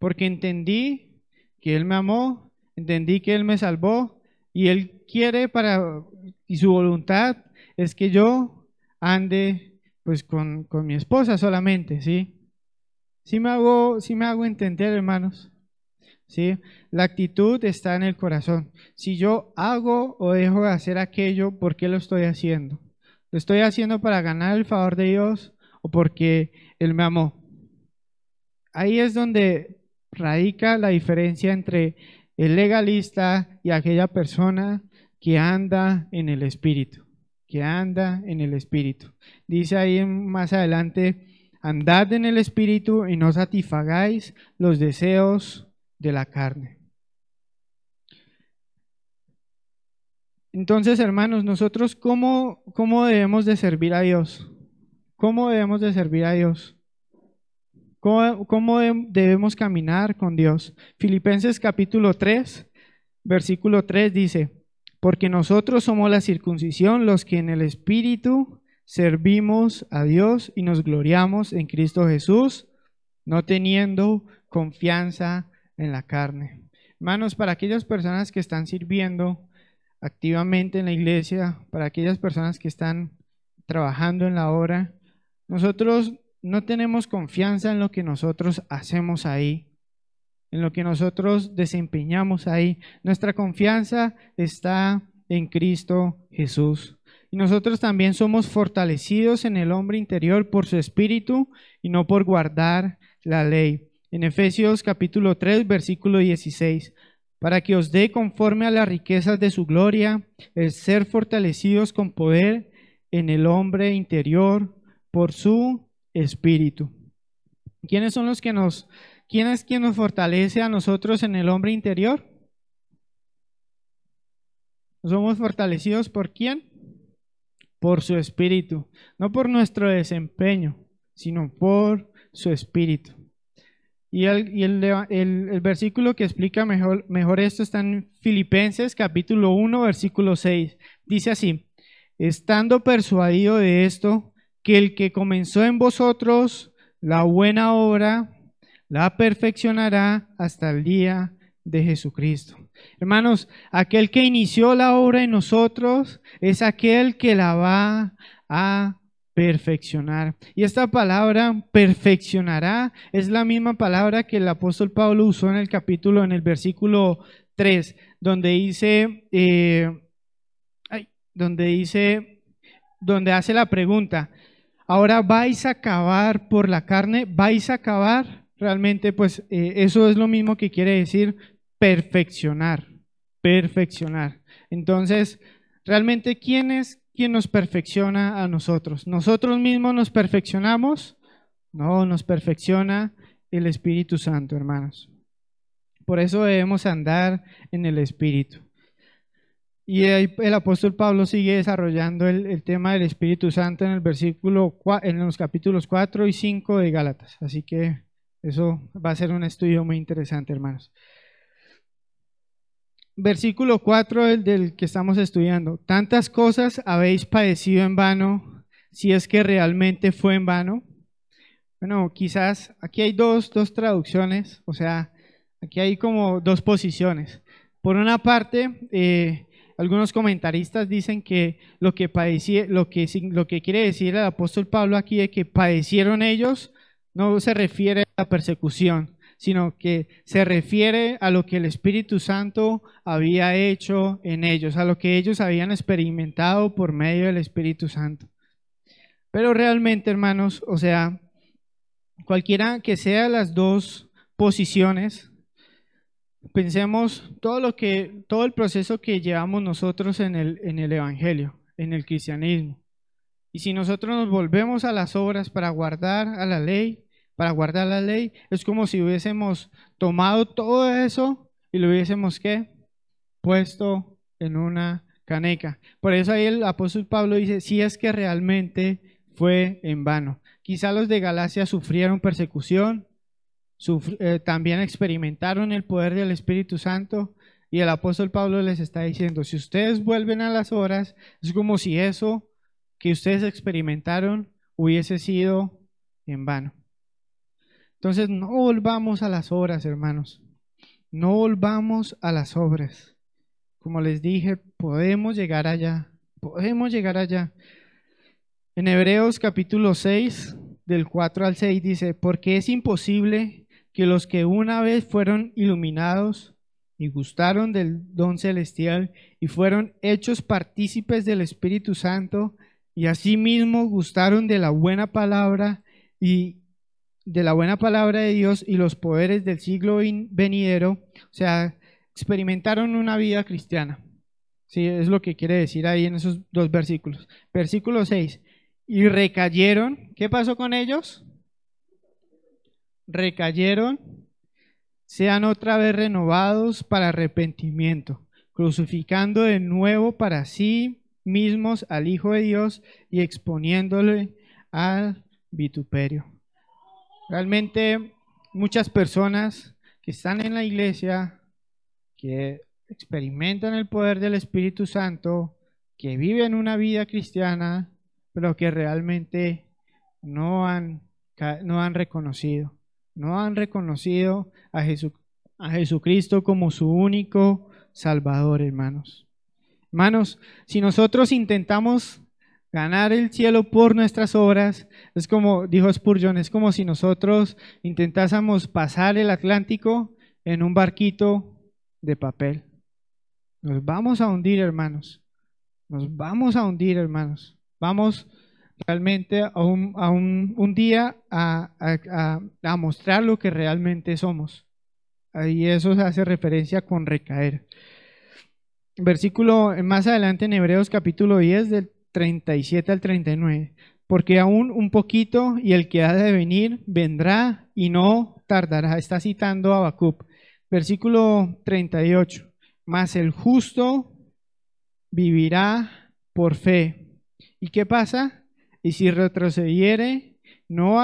porque entendí que Él me amó, entendí que Él me salvó y Él quiere para, y su voluntad es que yo ande pues con, con mi esposa solamente, ¿sí? Sí me hago, sí me hago entender, hermanos. ¿Sí? La actitud está en el corazón. Si yo hago o dejo de hacer aquello, ¿por qué lo estoy haciendo? ¿Lo estoy haciendo para ganar el favor de Dios o porque Él me amó? Ahí es donde radica la diferencia entre el legalista y aquella persona que anda en el Espíritu, que anda en el Espíritu. Dice ahí más adelante, andad en el Espíritu y no satisfagáis los deseos de la carne. Entonces, hermanos, nosotros cómo, cómo debemos de servir a Dios? ¿Cómo debemos de servir a Dios? ¿Cómo, debemos caminar con Dios? Filipenses capítulo 3, versículo 3 dice, porque nosotros somos la circuncisión, los que en el Espíritu servimos a Dios y nos gloriamos en Cristo Jesús, no teniendo confianza en la carne. Hermanos, para aquellas personas que están sirviendo activamente en la iglesia, para aquellas personas que están trabajando en la obra, nosotros no tenemos confianza en lo que nosotros hacemos ahí, en lo que nosotros desempeñamos ahí. Nuestra confianza está en Cristo Jesús. y nosotros también somos fortalecidos en el hombre interior por su espíritu y no por guardar la ley. En Efesios capítulo 3, versículo 16, para que os dé conforme a las riquezas de su gloria el ser fortalecidos con poder en el hombre interior por su espíritu. ¿Quiénes son los que nos, quién es quien nos fortalece a nosotros en el hombre interior? ¿Somos fortalecidos por quién? Por su espíritu, no por nuestro desempeño, sino por su espíritu. Y, el, versículo que explica mejor, mejor esto está en Filipenses capítulo 1, versículo 6. Dice así, estando persuadido de esto, que el que comenzó en vosotros la buena obra, la perfeccionará hasta el día de Jesucristo. Hermanos, aquel que inició la obra en nosotros es aquel que la va a perfeccionar. Y esta palabra perfeccionará es la misma palabra que el apóstol Pablo usó en el capítulo, en el versículo 3, donde dice, eh, donde dice, donde hace la pregunta, ahora vais a acabar por la carne, vais a acabar, realmente pues eh, eso es lo mismo que quiere decir perfeccionar, perfeccionar. Entonces, realmente, ¿quién es quien nos perfecciona a nosotros? ¿Nosotros mismos nos perfeccionamos? No, nos perfecciona el Espíritu Santo, hermanos. Por eso debemos andar en el Espíritu. Y el apóstol Pablo sigue desarrollando el, tema del Espíritu Santo en el versículo en los capítulos 4 y 5 de Gálatas. Así que eso va a ser un estudio muy interesante, hermanos versículo 4 del, del, que estamos estudiando. Tantas cosas habéis padecido en vano, si es que realmente fue en vano. Bueno, quizás aquí hay dos, dos traducciones, o sea, aquí hay como dos posiciones. Por una parte, eh, algunos comentaristas dicen que lo que, lo, que, lo que quiere decir el apóstol Pablo aquí de que padecieron ellos no se refiere a la persecución, sino que se refiere a lo que el Espíritu Santo había hecho en ellos, a lo que ellos habían experimentado por medio del Espíritu Santo. Pero realmente, hermanos, o sea, cualquiera que sea las dos posiciones, pensemos todo lo que todo el proceso que llevamos nosotros en el en el evangelio, en el cristianismo. Y si nosotros nos volvemos a las obras para guardar a la ley, para guardar la ley, es como si hubiésemos tomado todo eso y lo hubiésemos ¿qué? puesto en una caneca. Por eso ahí el apóstol Pablo dice, si es que realmente fue en vano. Quizá los de Galacia sufrieron persecución, eh, también experimentaron el poder del Espíritu Santo y el apóstol Pablo les está diciendo, si ustedes vuelven a las horas, es como si eso que ustedes experimentaron hubiese sido en vano. Entonces, no volvamos a las obras, hermanos. No volvamos a las obras. Como les dije, podemos llegar allá. Podemos llegar allá. En Hebreos capítulo 6, del 4 al 6 dice, porque es imposible que los que una vez fueron iluminados y gustaron del don celestial y fueron hechos partícipes del Espíritu Santo y asimismo gustaron de la buena palabra y de la buena palabra de Dios y los poderes del siglo venidero, o sea, experimentaron una vida cristiana. Sí, es lo que quiere decir ahí en esos dos versículos. Versículo 6. Y recayeron. ¿Qué pasó con ellos? Recayeron. Sean otra vez renovados para arrepentimiento, crucificando de nuevo para sí mismos al Hijo de Dios y exponiéndole al vituperio. Realmente muchas personas que están en la iglesia, que experimentan el poder del Espíritu Santo, que viven una vida cristiana, pero que realmente no han, no han reconocido, no han reconocido a, a Jesucristo como su único Salvador, hermanos. Hermanos, si nosotros intentamos ganar el cielo por nuestras obras. Es como, dijo Spurgeon, es como si nosotros intentásemos pasar el Atlántico en un barquito de papel. Nos vamos a hundir, hermanos. nos vamos a hundir, hermanos. Vamos realmente a un, día a, a, mostrar lo que realmente somos. Y eso se hace referencia con recaer. Versículo más adelante en Hebreos capítulo 10 del 37 al 39. Porque aún un poquito y el que ha de venir vendrá y no tardará. Está citando a Habacuc. Versículo 38. Mas el justo vivirá por fe. ¿Y qué pasa? Y si retrocediere, no,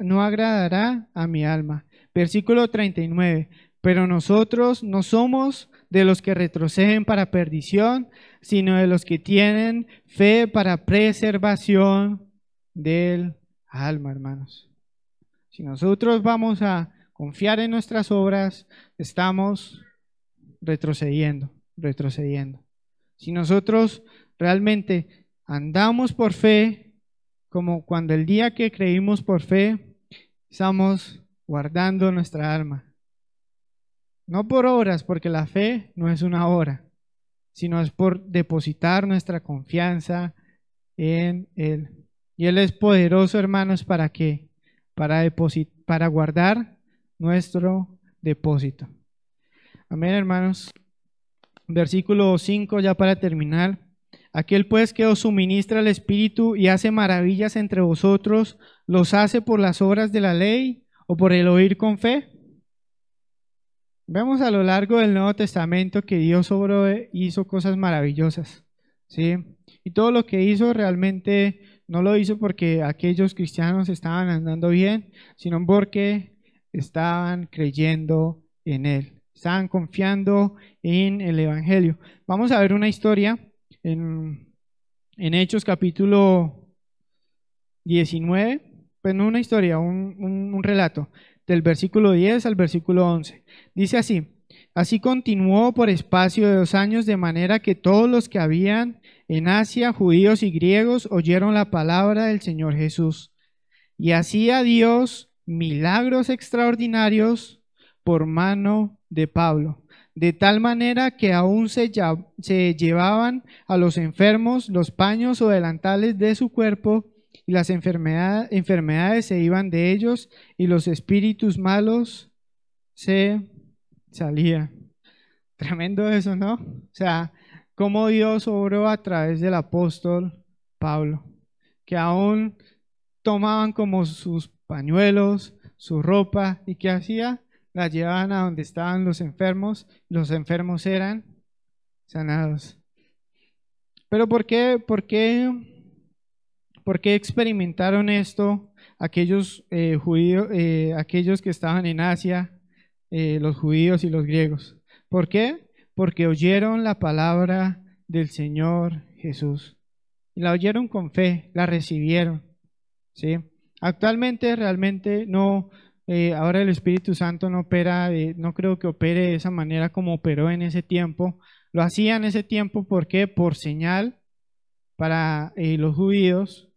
no agradará a mi alma. Versículo 39. Pero nosotros no somos de los que retroceden para perdición, sino de los que tienen fe para preservación del alma, hermanos. Si nosotros vamos a confiar en nuestras obras, estamos retrocediendo, retrocediendo. Si nosotros realmente andamos por fe, como cuando el día que creímos por fe, estamos guardando nuestra alma. No por obras, porque la fe no es una obra, sino es por depositar nuestra confianza en Él. Y Él es poderoso, hermanos, ¿para qué? Para, para guardar nuestro depósito. Amén, hermanos. Versículo 5, ya para terminar. Aquel pues que os suministra el Espíritu y hace maravillas entre vosotros, ¿los hace por las obras de la ley o por el oír con fe? Vemos a lo largo del Nuevo Testamento que Dios obró, hizo cosas maravillosas, ¿sí? Y todo lo que hizo realmente no lo hizo porque aquellos cristianos estaban andando bien, sino porque estaban creyendo en Él, estaban confiando en el Evangelio. Vamos a ver una historia en, Hechos capítulo 19, pues no una historia, un relato del versículo 10 al versículo 11. Dice así, así continuó por espacio de dos años de manera que todos los que habían en Asia, judíos y griegos, oyeron la palabra del Señor Jesús. Y hacía Dios milagros extraordinarios por mano de Pablo, de tal manera que aún se, se llevaban a los enfermos los paños o delantales de su cuerpo y las enfermedades se iban de ellos y los espíritus malos se salían. Tremendo eso, ¿no? O sea, cómo Dios obró a través del apóstol Pablo, que aún tomaban como sus pañuelos, su ropa, y que hacía, la llevaban a donde estaban los enfermos, los enfermos eran sanados. Pero ¿por qué? ¿Por qué ¿Por qué experimentaron esto aquellos eh, judíos, eh, aquellos que estaban en Asia, eh, los judíos y los griegos? ¿Por qué? Porque oyeron la palabra del Señor Jesús. Y la oyeron con fe, la recibieron. ¿sí? Actualmente realmente no, ahora el Espíritu Santo no opera, no creo que opere de esa manera como operó en ese tiempo. Lo hacía en ese tiempo, ¿por qué? Por señal para los judíos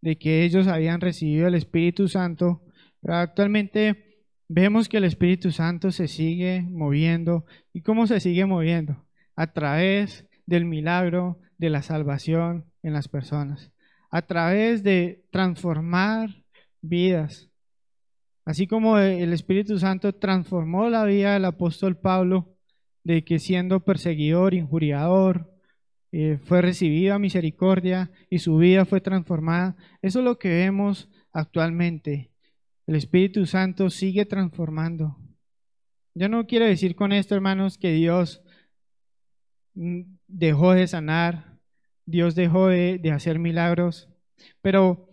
de que ellos habían recibido el Espíritu Santo, pero actualmente vemos que el Espíritu Santo se sigue moviendo. ¿Y cómo se sigue moviendo? A través del milagro de la salvación en las personas, a través de transformar vidas. Así como el Espíritu Santo transformó la vida del apóstol Pablo, de que siendo perseguidor, injuriador, eh, fue recibida misericordia y su vida fue transformada. Eso es lo que vemos actualmente. El Espíritu Santo sigue transformando. Yo no quiero decir con esto, hermanos, que Dios mm, dejó de sanar, Dios dejó de, de hacer milagros, pero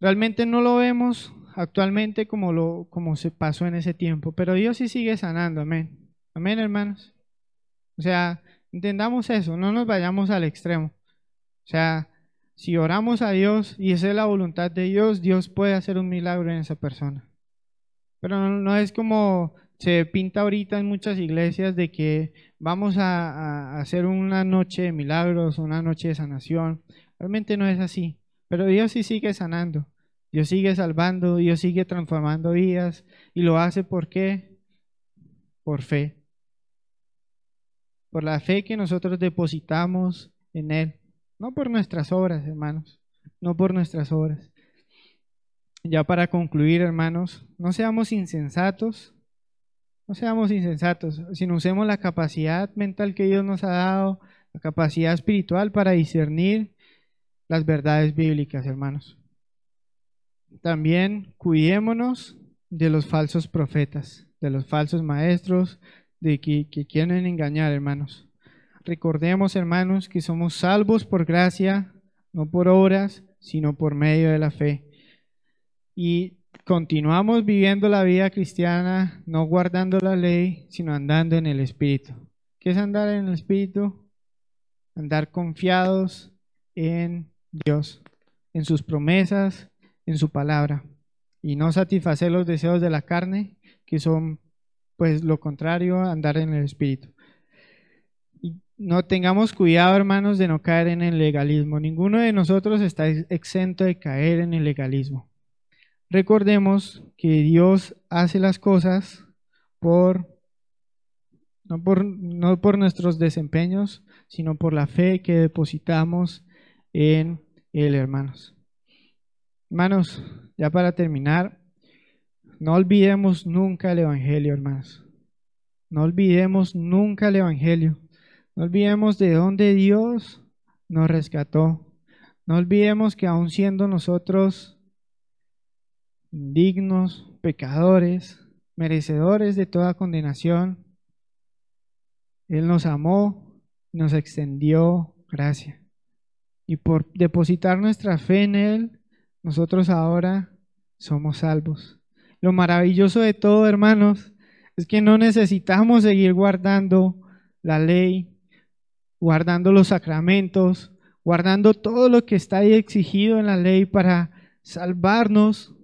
realmente no lo vemos actualmente como, lo, como se pasó en ese tiempo, pero Dios sí sigue sanando, amén. Amén, hermanos. O sea, Entendamos eso, no nos vayamos al extremo. O sea, si oramos a Dios y esa es la voluntad de Dios, Dios puede hacer un milagro en esa persona. Pero no, es como se pinta ahorita en muchas iglesias de que vamos a, a, hacer una noche de milagros, una noche de sanación. Realmente no es así. Pero Dios sí sigue sanando. Dios sigue salvando, Dios sigue transformando vidas y lo hace ¿por qué? Por fe por la fe que nosotros depositamos en Él. No por nuestras obras, hermanos, no por nuestras obras. Ya para concluir, hermanos, no seamos insensatos, no seamos insensatos, sino usemos la capacidad mental que Dios nos ha dado, la capacidad espiritual para discernir las verdades bíblicas, hermanos. También cuidémonos de los falsos profetas, de los falsos maestros, de que, quieren engañar, hermanos. Recordemos, hermanos, que somos salvos por gracia, no por obras, sino por medio de la fe. Y continuamos viviendo la vida cristiana, no guardando la ley, sino andando en el Espíritu. ¿Qué es andar en el Espíritu? Andar confiados en Dios, en sus promesas, en su palabra, y no satisfacer los deseos de la carne, que son pues lo contrario, andar en el Espíritu. No tengamos cuidado, hermanos, de no caer en el legalismo. Ninguno de nosotros está exento de caer en el legalismo. Recordemos que Dios hace las cosas por no por, no por nuestros desempeños, sino por la fe que depositamos en Él, hermanos. Hermanos, ya para terminar, no olvidemos nunca el Evangelio, hermanos. No olvidemos nunca el Evangelio. No olvidemos de dónde Dios nos rescató. No olvidemos que aun siendo nosotros indignos, pecadores, merecedores de toda condenación, Él nos amó, nos extendió gracia. Y por depositar nuestra fe en Él, nosotros ahora somos salvos. Lo maravilloso de todo, hermanos, es que no necesitamos seguir guardando la ley, guardando los sacramentos, guardando todo lo que está ahí exigido en la ley para salvarnos,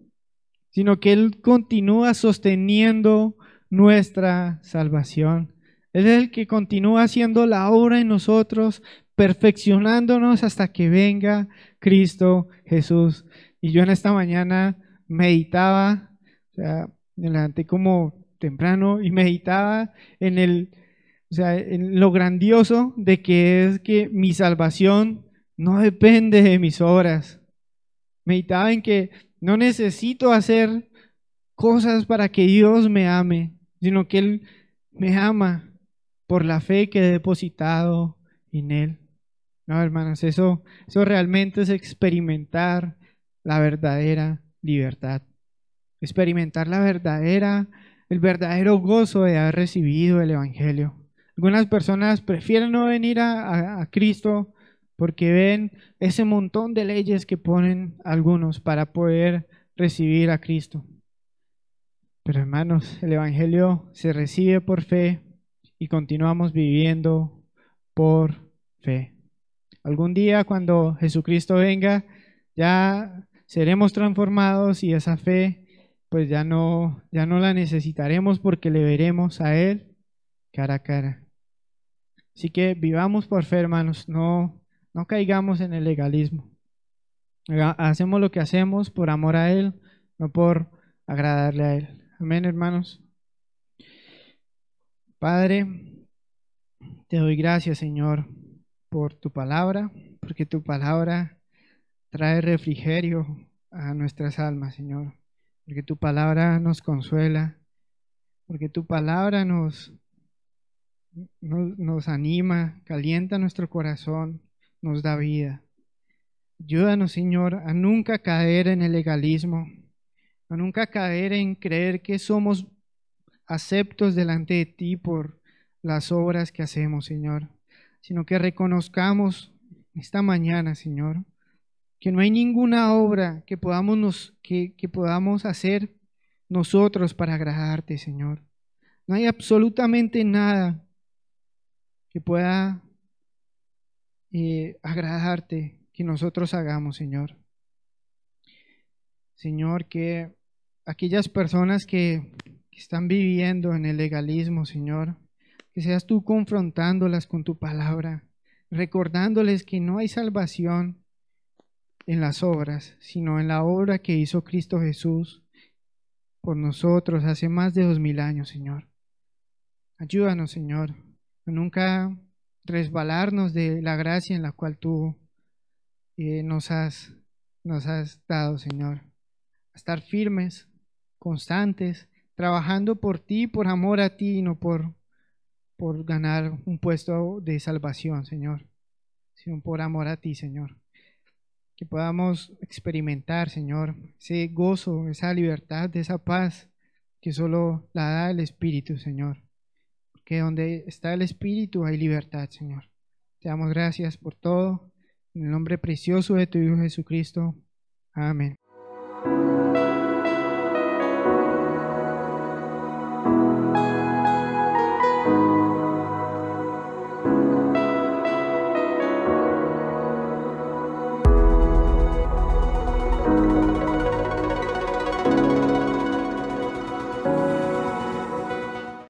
sino que Él continúa sosteniendo nuestra salvación. Él es el que continúa haciendo la obra en nosotros, perfeccionándonos hasta que venga Cristo Jesús. Y yo en esta mañana meditaba, sea, me levanté como temprano y meditaba en el o sea, en lo grandioso de que es que mi salvación no depende de mis obras. Meditaba en que no necesito hacer cosas para que Dios me ame, sino que Él me ama por la fe que he depositado en Él. No, hermanas, eso, eso realmente es experimentar la verdadera libertad. Experimentar la verdadera, el verdadero gozo de haber recibido el Evangelio. Algunas personas prefieren no venir a, Cristo porque ven ese montón de leyes que ponen algunos para poder recibir a Cristo. Pero hermanos, el Evangelio se recibe por fe y continuamos viviendo por fe. Algún día cuando Jesucristo venga, ya seremos transformados y esa fe pues ya no, ya no la necesitaremos porque le veremos a Él cara a cara. Así que vivamos por fe, hermanos, no, no caigamos en el legalismo. Hacemos lo que hacemos por amor a Él, no por agradarle a Él. Amén, hermanos. Padre, te doy gracias, Señor, por tu palabra, porque tu palabra trae refrigerio a nuestras almas, Señor, porque tu palabra nos consuela, porque tu palabra nos nos, anima, calienta nuestro corazón, nos da vida. Ayúdanos, Señor, a nunca caer en el legalismo, a nunca caer en creer que somos aceptos delante de ti por las obras que hacemos, Señor, sino que reconozcamos esta mañana, Señor, que no hay ninguna obra que podamos, que, que podamos hacer nosotros para agradarte, Señor. No hay absolutamente nada que pueda eh, agradarte, que nosotros hagamos, Señor. Señor, que aquellas personas que están viviendo en el legalismo, Señor, que seas tú confrontándolas con tu palabra, recordándoles que no hay salvación en las obras, sino en la obra que hizo Cristo Jesús por nosotros hace más de dos mil años, Señor. Ayúdanos, Señor, nunca resbalarnos de la gracia en la cual tú eh, nos, has, nos has dado, Señor. Estar firmes, constantes, trabajando por ti, por amor a ti y no por, por ganar un puesto de salvación, Señor, sino por amor a ti, Señor. Que podamos experimentar, Señor, ese gozo, esa libertad, esa paz que solo la da el Espíritu, Señor. Porque donde está el Espíritu hay libertad, Señor. Te damos gracias por todo. En el nombre precioso de tu Hijo Jesucristo. Amén.